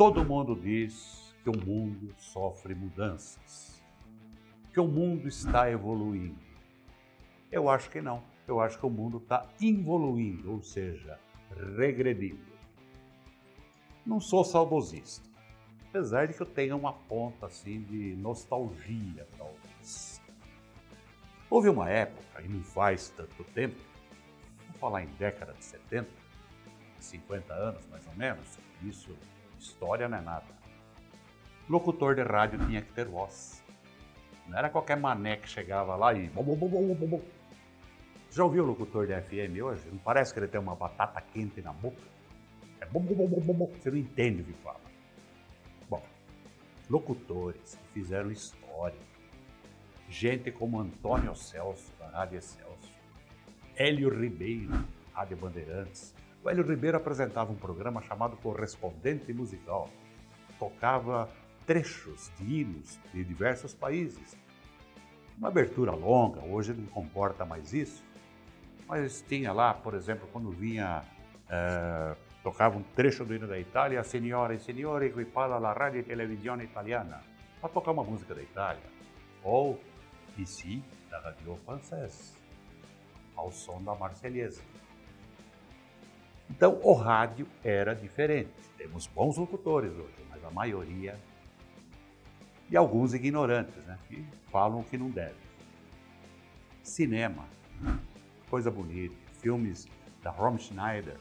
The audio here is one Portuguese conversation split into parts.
Todo mundo diz que o mundo sofre mudanças, que o mundo está evoluindo. Eu acho que não. Eu acho que o mundo está involuindo, ou seja, regredindo. Não sou saudosista, apesar de que eu tenha uma ponta assim de nostalgia, talvez. Houve uma época, e não faz tanto tempo, vou falar em década de 70, 50 anos mais ou menos, isso, história não é nada. Locutor de rádio tinha que ter voz. Não era qualquer mané que chegava lá e. Já ouviu o locutor de FM hoje? Não parece que ele tem uma batata quente na boca? É bom, bom, bom, bom, bom. Você não entende o que fala. Bom, locutores que fizeram história. Gente como Antônio Celso, da Rádio Excelsior. Hélio Ribeiro, Rádio Bandeirantes. O Hélio Ribeiro apresentava um programa chamado Correspondente Musical. Tocava trechos de hinos de diversos países. Uma abertura longa, hoje não comporta mais isso, mas tinha lá, por exemplo, quando vinha, eh, tocava um trecho do hino da Itália, Signore e Signore, qui parla la radio e televisione italiana, para tocar uma música da Itália. Ou ici, da Radio Française, ao som da Marselhesa. Então, o rádio era diferente. Temos bons locutores hoje, mas a maioria e alguns ignorantes, né, que falam o que não deve. Cinema, coisa bonita, filmes da Rom Schneider,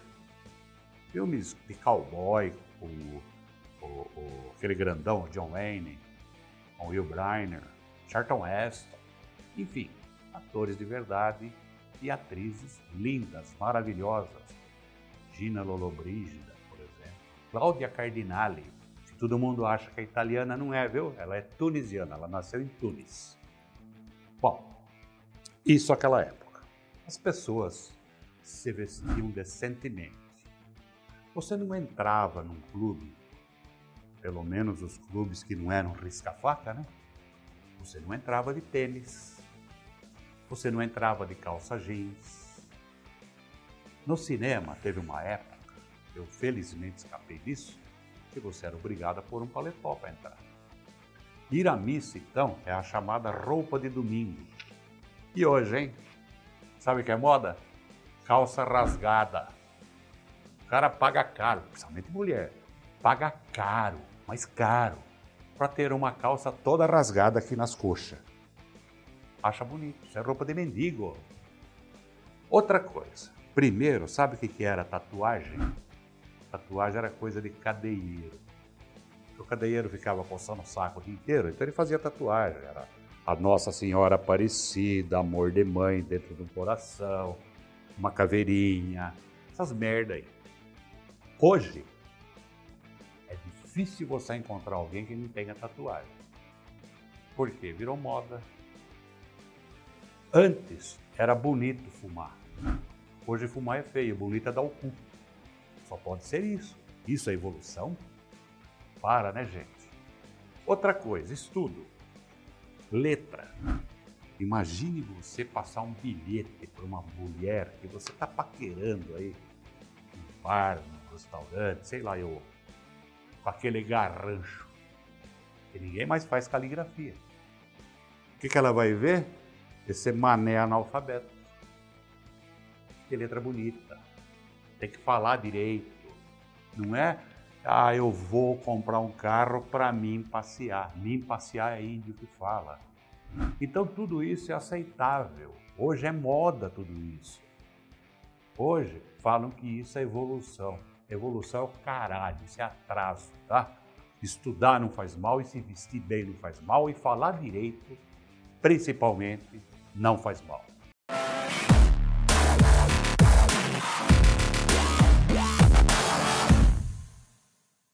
filmes de cowboy, o, o, o, aquele grandão John Wayne, com Will Briner, Charlton Heston, enfim, atores de verdade e atrizes lindas, maravilhosas. Gina Lollobrigida, por exemplo, Cláudia Cardinale, Todo mundo acha que a italiana não é, viu? Ela é tunisiana, ela nasceu em Tunis. Bom, isso naquela época. As pessoas se vestiam decentemente. Você não entrava num clube, pelo menos os clubes que não eram risca-faca, né? Você não entrava de tênis, você não entrava de calça jeans. No cinema teve uma época, eu felizmente escapei disso, que você era obrigado a pôr um paletó para entrar. Ir à missa, então, é a chamada roupa de domingo. E hoje, hein? Sabe o que é moda? Calça rasgada. O cara paga caro, principalmente mulher. Paga caro, mas caro, para ter uma calça toda rasgada aqui nas coxas. Acha bonito, isso é roupa de mendigo. Outra coisa. Primeiro, sabe o que era tatuagem? Tatuagem era coisa de cadeieiro. O cadeieiro ficava coçando o saco o dia inteiro, então ele fazia tatuagem. Era a Nossa Senhora Aparecida, amor de mãe dentro de um coração, uma caveirinha, essas merda aí. Hoje, é difícil você encontrar alguém que não tenha tatuagem. Por quê? Virou moda. Antes era bonito fumar. Hoje fumar é feio, bonito é dar o cu. Só pode ser isso. Isso é evolução? Para, né, gente? Outra coisa, estudo. Letra. Imagine você passar um bilhete para uma mulher que você está paquerando aí, no bar, no restaurante, sei lá, eu, com aquele garrancho, que ninguém mais faz caligrafia. O que, que ela vai ver? Esse mané analfabeto. Que letra bonita tem que falar direito. Não é, ah, eu vou comprar um carro para mim passear. Mim passear é índio que fala. Então tudo isso é aceitável. Hoje é moda tudo isso. Hoje falam que isso é evolução. Evolução é o caralho, isso é atraso, tá? Estudar não faz mal e se vestir bem não faz mal e falar direito, principalmente, não faz mal.